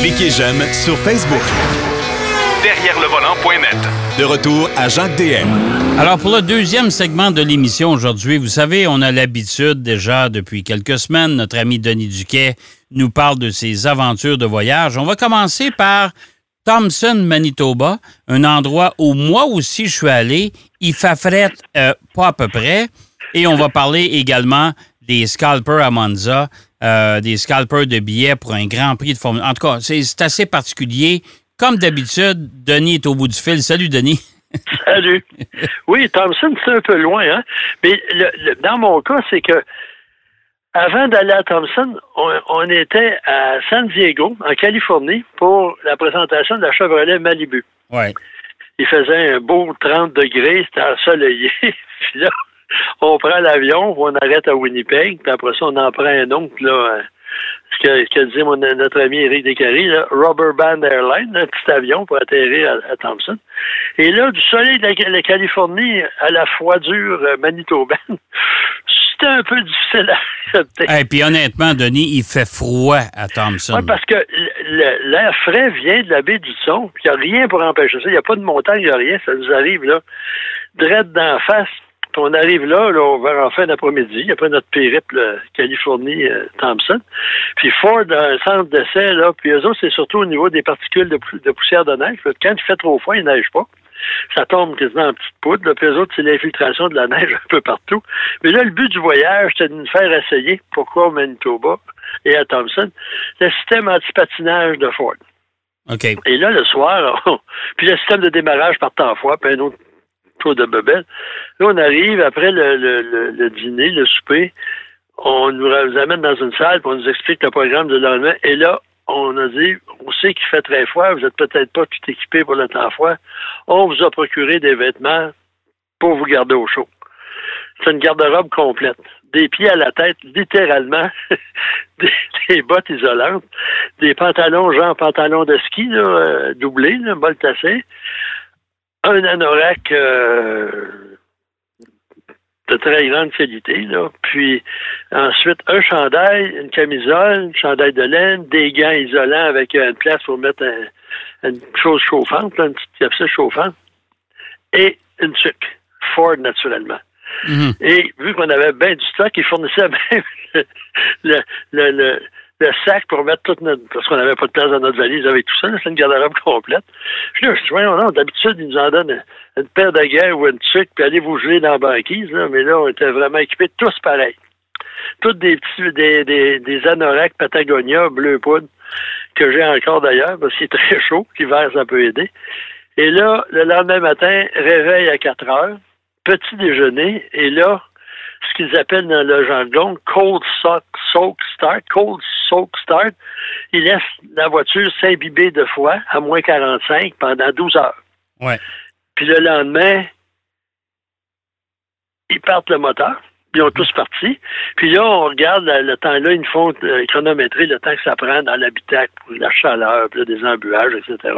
Cliquez j'aime sur Facebook. Derrière le volant.net. De retour à Jacques DM. Alors, pour le deuxième segment de l'émission aujourd'hui, vous savez, on a l'habitude déjà depuis quelques semaines, notre ami Denis Duquet nous parle de ses aventures de voyage. On va commencer par Thompson, Manitoba, un endroit où moi aussi je suis allé. Il fait fret, euh, pas à peu près. Et on va parler également des scalpers à Monza, euh, des scalpers de billets pour un grand prix de Formule. En tout cas, c'est assez particulier. Comme d'habitude, Denis est au bout du fil. Salut, Denis. Salut. Oui, Thompson, c'est un peu loin, hein? Mais dans mon cas, c'est que avant d'aller à Thompson, on, était à San Diego, en Californie, pour la présentation de la Chevrolet Malibu. Ouais. Il faisait un beau 30 degrés, c'était ensoleillé. puis là, on prend l'avion, on arrête à Winnipeg, puis après ça, on en prend un autre, là, ce que, ce que disait mon, notre ami Eric Descaries, là, Rubber Band Airline, un petit avion pour atterrir à, Thompson. Et là, du soleil de la, Californie à la froidure euh, manitobaine, c'était un peu difficile à accepter. Et puis honnêtement, Denis, il fait froid à Thompson. Oui, parce que l'air frais vient de la baie du Son, puis il n'y a rien pour empêcher ça. Il n'y a pas de montagne, il n'y a rien. Ça nous arrive là, direct d'en face. Puis on arrive là, là vers en fin d'après-midi, après notre périple Californie-Thompson. Euh, puis Ford a un centre d'essai, là, puis eux autres, c'est surtout au niveau des particules de, poussière de neige. Quand il fait trop froid, il neige pas. Ça tombe quasiment en petite poudre. Là. Puis eux autres, c'est l'infiltration de la neige un peu partout. Mais là, le but du voyage, c'était de nous faire essayer, pourquoi au Manitoba et à Thompson, le système anti-patinage de Ford. OK. Et là, le soir, puis le système de démarrage par temps fois, puis un autre de Là, on arrive après le, dîner, le souper, on nous amène dans une salle, puis on nous explique le programme de lendemain. Et là, on a dit, on sait qu'il fait très froid, vous n'êtes peut-être pas tout équipé pour le temps froid. On vous a procuré des vêtements pour vous garder au chaud. C'est une garde-robe complète. Des pieds à la tête, littéralement, des, bottes isolantes, des pantalons, genre pantalons de ski, euh, doublés, là, bol tassé, un anorak euh, de très grande qualité, là. Puis ensuite un chandail, une camisole, un chandail de laine, des gants isolants avec une place pour mettre une chose chauffante, une petite capsule chauffante, et une sucre. Ford, naturellement. Mm-hmm. Et vu qu'on avait bien du stock, ils fournissaient même le, le le sac pour mettre toute notre. Parce qu'on n'avait pas de place dans notre valise avec tout ça, c'est une garde-robe complète. Je dis, voyons, non, d'habitude, ils nous en donnent une, paire de guerre ou une tuque, puis allez vous geler dans la banquise, là, mais là, on était vraiment équipés tous pareils. Toutes des petits, des, des, des anoraks Patagonia bleu poudre, que j'ai encore d'ailleurs, parce qu'il est très chaud, l'hiver, ça peut aider. Et là, le lendemain matin, réveil à 4 heures, petit déjeuner, et là, ce qu'ils appellent dans le jargon cold soak, soak start, cold soak start. Ils laissent la voiture s'imbiber de froid à moins 45 pendant 12 heures. Ouais. Puis le lendemain, ils partent le moteur. Ils ont tous parti. Puis là, on regarde le, temps-là, ils font euh, chronométrer le temps que ça prend dans l'habitacle pour la chaleur, puis des embuages, etc.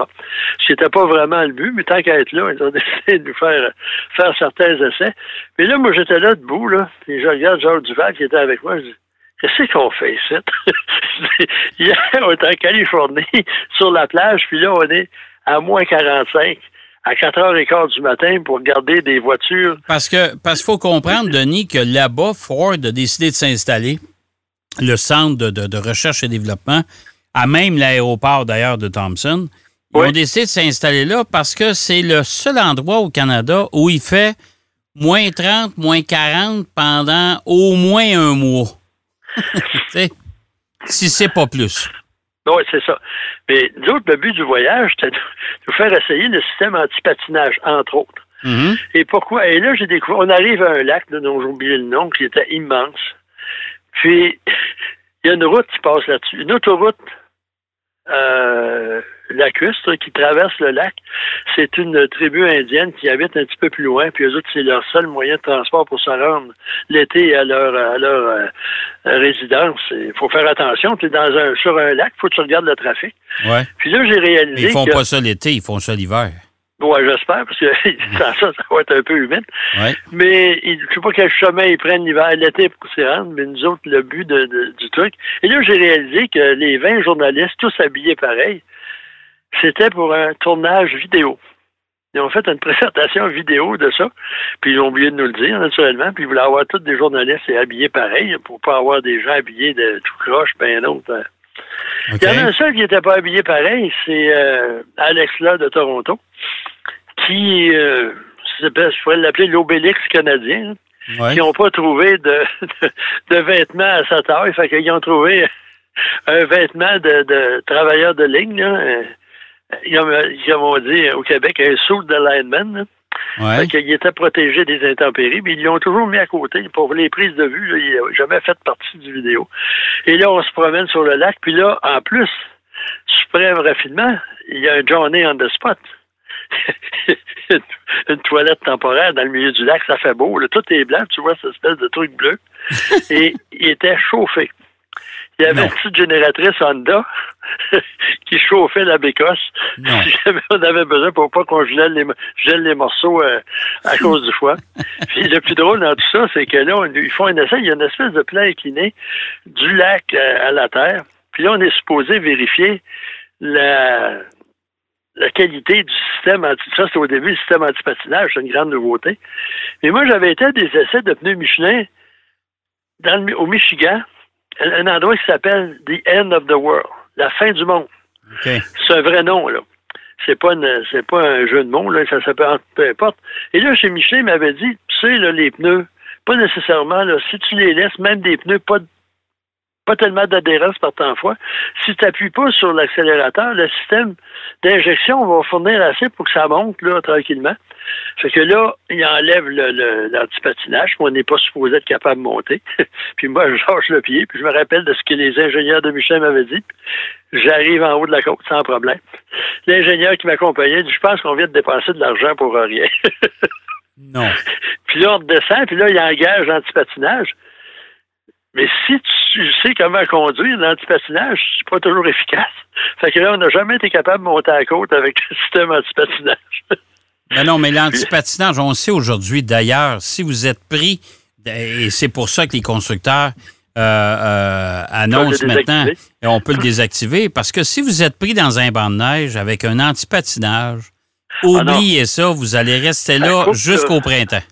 C'était pas vraiment le but, mais tant qu'à être là, ils ont décidé de nous faire, faire certains essais. Puis là, moi, j'étais là debout, là, puis je regarde Georges Duval qui était avec moi, je dis, Qu'est-ce qu'on fait ici? Hier, on est en Californie, sur la plage, puis là, on est à moins 45 à 4h15 du matin pour garder des voitures. Parce que parce qu'il faut comprendre, Denis, que là-bas, Ford a décidé de s'installer, le centre de, recherche et développement, à même l'aéroport d'ailleurs de Thompson. Ils ont décidé de s'installer là parce que c'est le seul endroit au Canada où il fait moins 30, moins 40 pendant au moins un mois. si c'est pas plus. Oui, c'est ça. Mais d'autres, le but du voyage, c'était de nous faire essayer le système anti-patinage, entre autres. Mm-hmm. Et pourquoi? Et là, j'ai découvert, on arrive à un lac, dont j'ai oublié le nom, qui était immense. Puis, il y a une route qui passe là-dessus, une autoroute euh, lacustre qui traverse le lac. C'est une tribu indienne qui habite un petit peu plus loin, puis eux autres, c'est leur seul moyen de transport pour se rendre l'été à leur, à leur euh, résidence. Il faut faire attention, tu es dans un, sur un lac, il faut que tu regardes le trafic. Ouais. Puis là, j'ai réalisé. ils font pas ça l'été, ils font ça l'hiver. Bon, j'espère, parce que sans ça, ça va être un peu humide. Mais je ne sais pas quel chemin ils prennent l'hiver, l'été pour s'y rendre, mais nous autres, le but du truc. Et là, j'ai réalisé que les 20 journalistes, tous habillés pareil, c'était pour un tournage vidéo. Ils ont fait une présentation vidéo de ça, puis ils ont oublié de nous le dire, naturellement, puis ils voulaient avoir tous des journalistes habillés pareil, pour pas avoir des gens habillés de tout croche, ben autre. Il y en a un seul qui n'était pas habillé pareil, c'est euh, Alex là de Toronto, qui, euh, je pourrais l'appeler l'obélix canadien, qui n'ont pas trouvé de, de, vêtements à sa taille, fait qu'ils ont trouvé un vêtement de, de travailleur de ligne, là, ils ont, dit au Québec un saut de lineman. Ouais. il était protégé des intempéries, mais ils l'ont toujours mis à côté pour les prises de vue. il n'a jamais fait partie du vidéo. Et là, on se promène sur le lac, puis là, en plus, suprême raffinement, il y a un Johnny on the spot. une toilette temporaire dans le milieu du lac, ça fait beau. tout est blanc, tu vois cette espèce de truc bleu. Et il était chauffé. Il y avait une petite génératrice Honda qui chauffait la bécosse si on avait besoin pour pas qu'on gèle les, gèle les morceaux euh, à cause du foie. Puis le plus drôle dans tout ça, c'est que là, ils font un essai, il y a une espèce de plan incliné du lac euh, à la terre. Puis là, on est supposé vérifier la, la qualité du système anti ça c'est au début le système anti-patinage, c'est une grande nouveauté. Mais moi j'avais été à des essais de pneus Michelin dans au Michigan un endroit qui s'appelle The End of the World, la fin du monde. C'est un vrai nom, là. C'est pas, c'est pas un jeu de mots, là, ça s'appelle peu importe. Et là, chez Michelin, il m'avait dit, tu sais, là, les pneus, pas nécessairement, là, si tu les laisses, même des pneus pas pas tellement d'adhérence par temps fois. Si tu n'appuies pas sur l'accélérateur, le système d'injection va fournir assez pour que ça monte là, tranquillement. Fait que là, il enlève l'antipatinage, le, on n'est pas supposé être capable de monter. puis moi, je change le pied, puis je me rappelle de ce que les ingénieurs de Michel m'avaient dit. J'arrive en haut de la côte sans problème. L'ingénieur qui m'accompagnait dit Je pense qu'on vient de dépenser de l'argent pour rien. non. Puis là, on descend, puis là, il engage l'antipatinage. Mais si tu sais comment conduire, l'antipatinage, c'est pas toujours efficace. Fait que là, on n'a jamais été capable de monter à la côte avec le système antipatinage. Mais non, mais l'antipatinage, on sait aujourd'hui, d'ailleurs, si vous êtes pris, et c'est pour ça que les constructeurs euh, euh, annoncent maintenant, et on peut le désactiver, parce que si vous êtes pris dans un banc de neige avec un antipatinage, ah oubliez ça, vous allez rester là jusqu'au printemps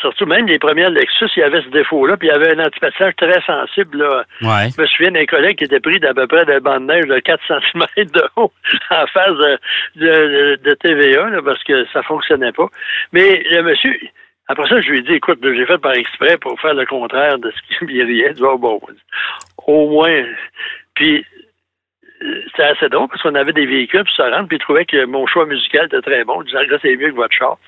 surtout même les premières Lexus, il y avait ce défaut-là, puis il y avait un antipatinage très sensible. Là. Je me souviens d'un collègue qui était pris d'à peu près d'un banc de neige de 4 cm de haut en face de, de, TVA, là, parce que ça fonctionnait pas. Mais le monsieur, après ça, je lui ai dit, écoute, j'ai fait par exprès pour faire le contraire de ce qu'il me riait. Oh, bon, au moins. Puis c'était assez drôle parce qu'on avait des véhicules pour se rendre, puis ils trouvaient que mon choix musical était très bon, disant que c'est mieux que votre char.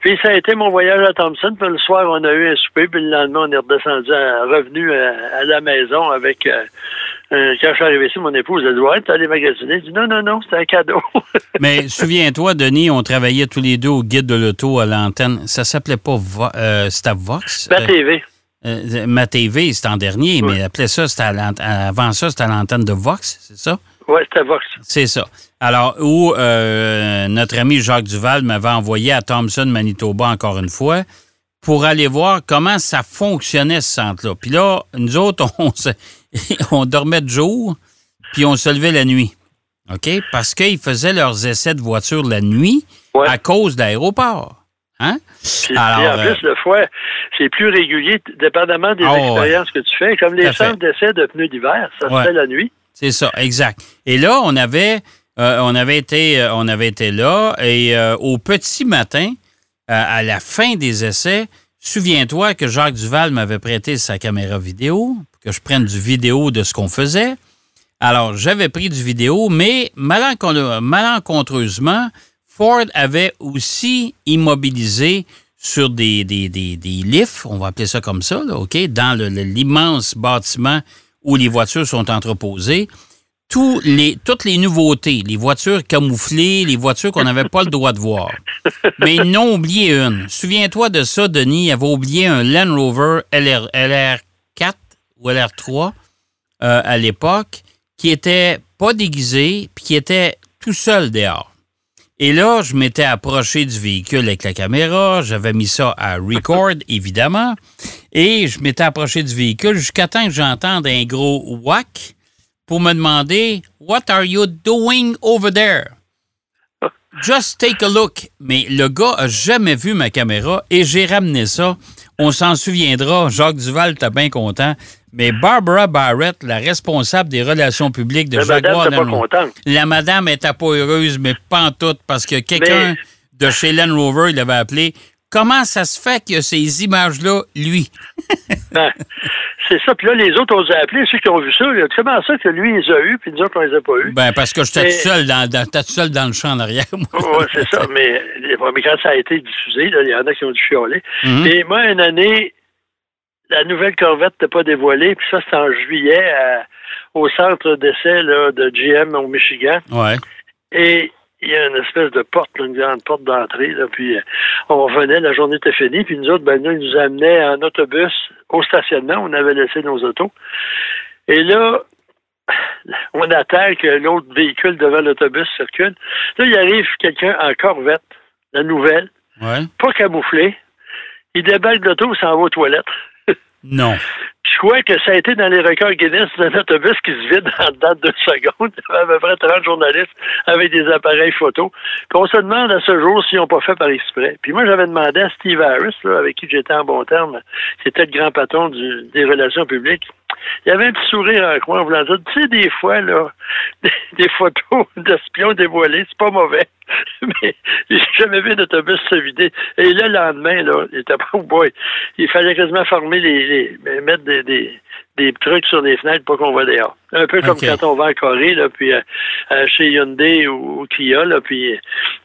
Puis ça a été mon voyage à Thompson, puis le soir, on a eu un souper, puis le lendemain, on est redescendu, revenu à, la maison avec. Euh, quand je suis arrivé ici, mon épouse a dit Ouais, t'es allé magasiner. J'ai dit Non, non, non, c'était un cadeau. Mais souviens-toi, Denis, on travaillait tous les deux au guide de l'auto à l'antenne. Ça s'appelait pas euh, Vox? TV. Euh, ma TV, c'était en dernier, mais après ça, avant ça, c'était à l'antenne de Vox, c'est ça? Oui, c'était Vox. C'est ça. Alors, où euh, notre ami Jacques Duval m'avait envoyé à Thompson, Manitoba, encore une fois, pour aller voir comment ça fonctionnait, ce centre-là. Puis là, nous autres, on, dormait de jour, puis on se levait la nuit. OK? Parce qu'ils faisaient leurs essais de voiture la nuit à cause d'aéroport. Hein? en plus, euh, le foie, c'est plus régulier, dépendamment des ah, expériences que tu fais. Comme les centres d'essai de pneus d'hiver, ça se fait la nuit. C'est ça, exact. Et là, on avait, euh, on avait, été, euh, on avait été là et au petit matin, à la fin des essais, souviens-toi que Jacques Duval m'avait prêté sa caméra vidéo, que je prenne du vidéo de ce qu'on faisait. Alors, j'avais pris du vidéo, mais malencontreusement, Ford avait aussi immobilisé sur des, des, lifts, on va appeler ça comme ça, OK, dans l'immense bâtiment où les voitures sont entreposées, tous les, toutes les nouveautés, les voitures camouflées, les voitures qu'on n'avait pas le droit de voir. Mais ils n'ont oublié une. Souviens-toi de ça, Denis, il avait oublié un Land Rover LR, LR4 ou LR3 euh, à l'époque, qui était pas déguisé, puis qui était tout seul dehors. Et là, je m'étais approché du véhicule avec la caméra, j'avais mis ça à record, évidemment, et je m'étais approché du véhicule jusqu'à temps que j'entende un gros whack pour me demander What are you doing over there? Just take a look. Mais le gars a jamais vu ma caméra et j'ai ramené ça. On s'en souviendra. Jacques Duval était bien content. Mais Barbara Barrett, la responsable des relations publiques de la Jaguar madame pas contente. la madame était pas heureuse, mais pas en tout, parce que quelqu'un de chez Land Rover, il avait appelé. Comment ça se fait qu'il y a ces images-là, lui? Ben, c'est ça. Puis là, les autres, on les a appelés, ceux qui ont vu ça. là, Comment ça que lui, il les a eus, puis nous autres, on les a pas eus? Ben, parce que j'étais Mais- tout seul dans, dans- j'étais tout seul dans le champ en arrière, moi. Oui, c'est ça. Mais, mais quand ça a été diffusé, il y en a qui ont dû chialer. Mhm. Et moi, une année, la nouvelle Corvette n'était pas dévoilée, puis ça, c'était en juillet à- au centre d'essai de GM au Michigan. Ouais. Et il y a une espèce de porte, une grande porte d'entrée. Là, puis euh, on revenait, la journée était finie, puis nous autres, ben, nous, ils nous amenaient en autobus au stationnement. On avait laissé nos autos. Et là, on attend que l'autre véhicule devant l'autobus circule. Là, il arrive quelqu'un en Corvette, la nouvelle, Ouais. pas camouflé. Il débarque de l'auto, il s'en va aux toilettes. Non. Je crois que ça a été dans les records Guinness d'un autobus qui se vide en dedans de secondes. Il y avait à peu près 30 journalistes avec des appareils photo. Puis on se demande à ce jour s'ils n'ont pas fait par exprès. Puis moi, j'avais demandé à Steve Harris, avec qui j'étais en bon terme, qui était le grand patron des relations publiques. Il y avait un petit sourire en coin en voulant dire, tu sais, des fois, là, des, des photos d'espions dévoilés, c'est pas mauvais. Mais j'ai jamais vu d'autobus se vider. Et là, le lendemain, là, il était pas, boy, il fallait quasiment former les, les mettre des, des, des trucs sur les fenêtres pour qu'on voit dehors. Un peu comme quand on va en Corée, là, puis euh, euh, chez Hyundai ou, ou Kia, là, puis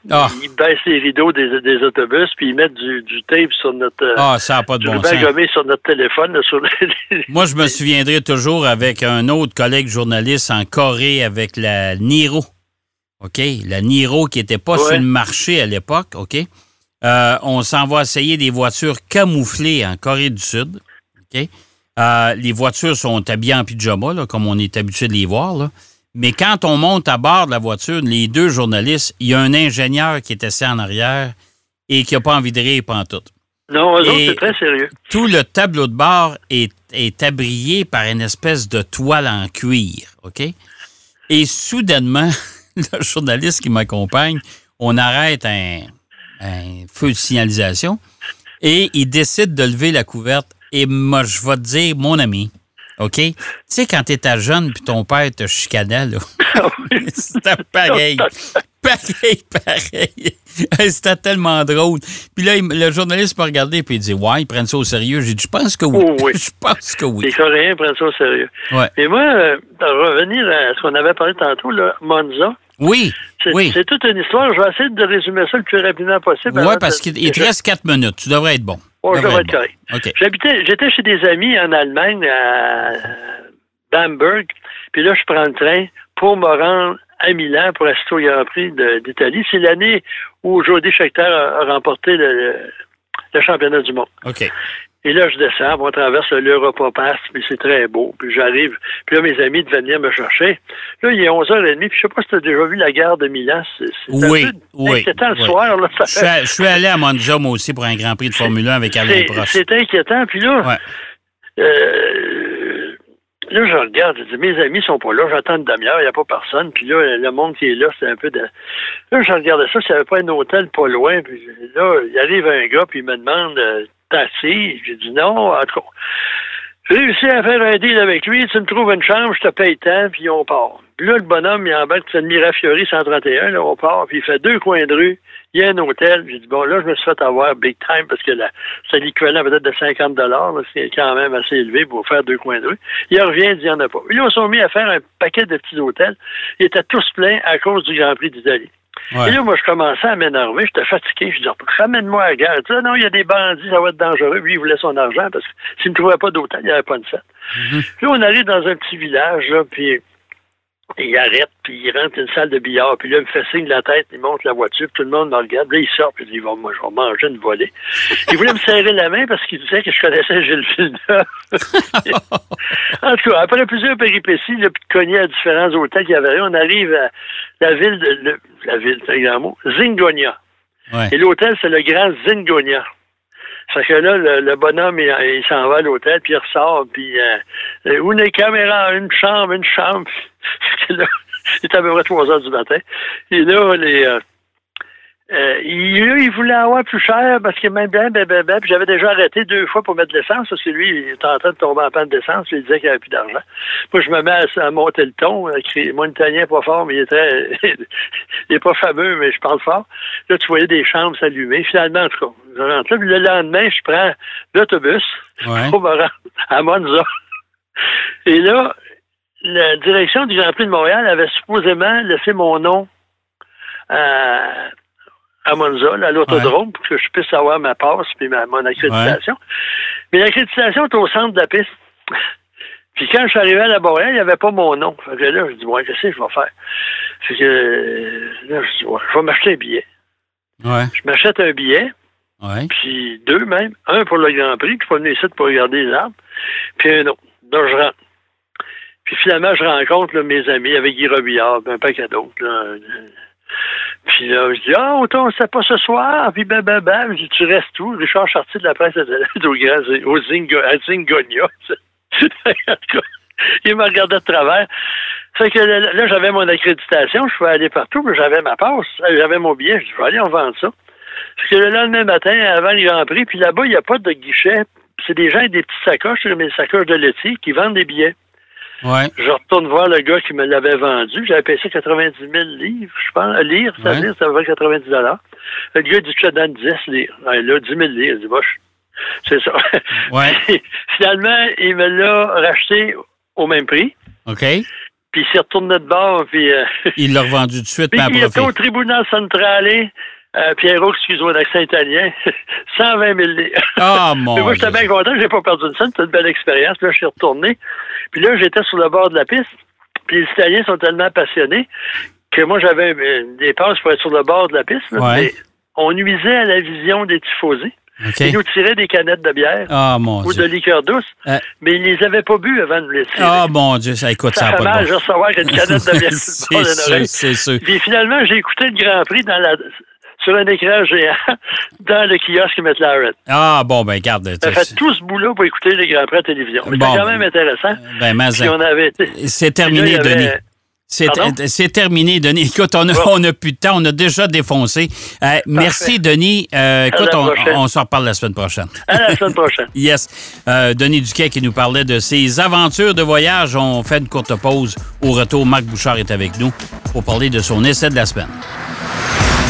Ah. ils baissent les rideaux des, des autobus, puis ils mettent du, du tape sur notre... euh, Ah, ça n'a pas de bon sens. sur notre téléphone, là, sur les- Moi, je me souviendrai toujours avec un autre collègue journaliste en Corée avec la Niro. OK? La Niro qui n'était pas Ouais. sur le marché à l'époque. OK? Euh, on s'en va essayer des voitures camouflées en Corée du Sud. OK? Euh, les voitures sont habillées en pyjama, là, comme on est habitué de les voir. là. Mais quand on monte à bord de la voiture, les deux journalistes, il y a un ingénieur qui est assis en arrière et qui n'a pas envie de rire pantoute Non, eux c'est très sérieux. tout le tableau de bord est, est abrié par une espèce de toile en cuir, OK? Et soudainement, le journaliste qui m'accompagne, on arrête un, un feu de signalisation et il décide de lever la couverte. Et moi, je vais te dire, mon ami, OK? Tu sais, quand t'étais jeune puis ton père te chicanait, là, Ah oui. c'était pareil. Pareil, pareil. C'était tellement drôle. Puis là, le journaliste m'a regardé et il dit Ouais, ils prennent ça au sérieux. J'ai dit Je pense que oui. Oh oui. Je pense que Les oui. Coréens prennent ça au sérieux. Ouais. Et moi, euh, pour revenir à ce qu'on avait parlé tantôt, là, Monza, Oui, c'est oui. c'est toute une histoire. Je vais essayer de résumer ça le plus rapidement possible. Avant parce qu'il il te reste quatre minutes. Tu devrais être bon. Je être correct. OK. J'habitais, j'étais chez des amis en Allemagne, à Bamberg, puis là, je prends le train pour me rendre à Milan pour assister au Grand Prix d'Italie. C'est l'année où Jody Scheckter a, a remporté le, le- le championnat du monde. OK. Et là, je descends, on traverse l'Europa Pass, puis c'est très beau. Puis j'arrive, puis là, mes amis devaient venir me chercher. Là, il est 11h30, puis je sais pas si tu as déjà vu la gare de Milan. C'est, Oui, un peu oui, inquiétant le soir. Là, ça Je suis, à- je suis allé à Monza, moi aussi, pour un Grand Prix de Formule 1 avec Alain Prost. c'est inquiétant. Puis là, Ouais. euh, là, je regarde, je dis, mes amis sont pas là, j'attends une demi-heure, il n'y a pas personne. Puis là, le monde qui est là, c'est un peu de... Là, je regardais ça, n'y avait pas un hôtel pas loin. Puis là, il arrive un gars, puis il me demande, euh, t'as assis? J'ai dit non, en tout cas. J'ai réussi à faire un deal avec lui, tu me trouves une chambre, je te paye tant, puis on part. Puis là, le bonhomme, il embarque, c'est le Mirafiori 131, là, on part, puis il fait deux coins de rue, il y a un hôtel. J'ai dit, bon, là, je me suis fait avoir big time, parce que là, c'est l'équivalent peut-être de 50 dollars, c'est quand même assez élevé pour faire deux coins de rue. Il revient, il dit, il n'y en a pas. Puis là, on s'est mis à faire un paquet de petits hôtels. Ils étaient tous pleins à cause du Grand Prix d'Italie. Ouais. Et là, moi, je commençais à m'énerver. J'étais fatigué. Je dis, ramène-moi à la gare. Tu sais, non, il y a des bandits, ça va être dangereux. Lui, il voulait son argent parce que s'il ne trouvait pas d'hôtel, il n'y avait pas de. Mhm. Puis là, on arrive dans un petit village, là, puis il arrête, puis il rentre une salle de billard, puis là, il me fait signe de la tête, il monte la voiture, puis tout le monde me regarde. Là, il sort, puis il dit, moi, je vais manger une volée. Il voulait me serrer la main parce qu'il disait que je connaissais Gilles Villeneuve. en tout cas, après plusieurs péripéties, là, puis de cogner à différents hôtels qu'il y avait, on arrive à la ville de, la ville, c'est un grand mot, Zingonia. Et l'hôtel, c'est le Grand Zingonia. Fait que là, le, bonhomme, il, s'en va à l'hôtel, puis il ressort, puis euh, où les caméras? Une chambre, une chambre. là, il est à peu près 3 heures du matin. Et là, les... Euh, euh, il, il, voulait avoir plus cher parce que même bien, ben, ben, ben, puis j'avais déjà arrêté deux fois pour mettre de l'essence parce que lui, il était en train de tomber en panne d'essence, il disait qu'il avait plus d'argent. Moi, je me mets à, monter le ton. Moi, pas fort, mais il est très. il est pas fameux, mais je parle fort. Là, tu voyais des chambres s'allumer. Finalement, en tout cas, je rentre là. Puis le lendemain, je prends l'autobus pour me rendre à Monza. Et là, la direction du Grand Prix de Montréal avait supposément laissé mon nom à à Monza, à l'autodrome, pour que je puisse avoir ma passe puis ma, mon accréditation. Mais l'accréditation est au centre de la piste. Puis quand je suis arrivé à la Boréale, il n'y avait pas mon nom. Fait que là, je dis, ouais, qu'est-ce que je vais faire? Fait que là, je dis, ouais, je vais m'acheter un billet. Ouais. Je m'achète un billet. Ouais. Puis deux même. Un pour le Grand Prix, puis je suis venu ici pour regarder les arbres. Puis un autre. Donc je rentre. Puis finalement, je rencontre mes amis avec Guy Robillard, un paquet d'autres. Puis là, je dis, ah, oh, on sait pas ce soir. Puis ben, ben, ben. Je dis, tu restes où? Richard Chartier de la presse au, au Zingo, à Zingonia. il m'a regardé de travers. Fait que là, j'avais mon accréditation, je pouvais aller partout, mais j'avais ma passe, j'avais mon billet, je dis, je vais aller en vendre ça. Parce que le lendemain matin, avant le Grand Prix, puis là-bas, il n'y a pas de guichet. C'est des gens avec des petites sacoches, mes sacoches de laitier, qui vendent des billets. Je retourne voir le gars qui me l'avait vendu. J'avais payé 90 000 livres, je pense. Lire, ça veut dire, ça vaut 90 Le gars dit, te donne 10 livres. là, 10 000 livres. Je dis, boche. C'est ça. Finalement, il me l'a racheté au même prix. OK. Puis il s'est retourné de bord. Puis, euh, il l'a revendu de suite. Puis il était au tribunal central. Euh, Pierrot, excuse-moi l'accent italien, 120 000 livres. Ah, mon Mais moi, j'étais bien content, j'ai pas perdu une scène, c'était une belle expérience. Puis là, je suis retourné. Puis là, j'étais sur le bord de la piste. Puis les Italiens sont tellement passionnés que moi, j'avais des passes pour être sur le bord de la piste. Mais on nuisait à la vision des tifosi. Ils nous tiraient des canettes de bière ah, ou de liqueur douce, euh. mais ils ne les avaient pas bu avant de les tirer. Ah, mon Dieu, ça écoute ça. Ça fait mal de recevoir une canette de bière sur le C'est sûr. Puis finalement, j'ai écouté le Grand Prix dans la, sur un écran géant dans le kiosque McLaren. Ah, bon, ben, garde. Ça fait tout ce bout-là pour écouter les Grands Prix à télévision. C'était quand même intéressant. Ben, mais C'est terminé, Denis. C'est terminé, Denis. Écoute, on n'a plus de temps. On a déjà défoncé. Euh, merci, Denis. Euh, écoute, on, on se reparle la semaine prochaine. À la semaine prochaine. yes. Euh, Denis Duquet qui nous parlait de ses aventures de voyage. On fait une courte pause. Au retour, Marc Bouchard est avec nous pour parler de son essai de la semaine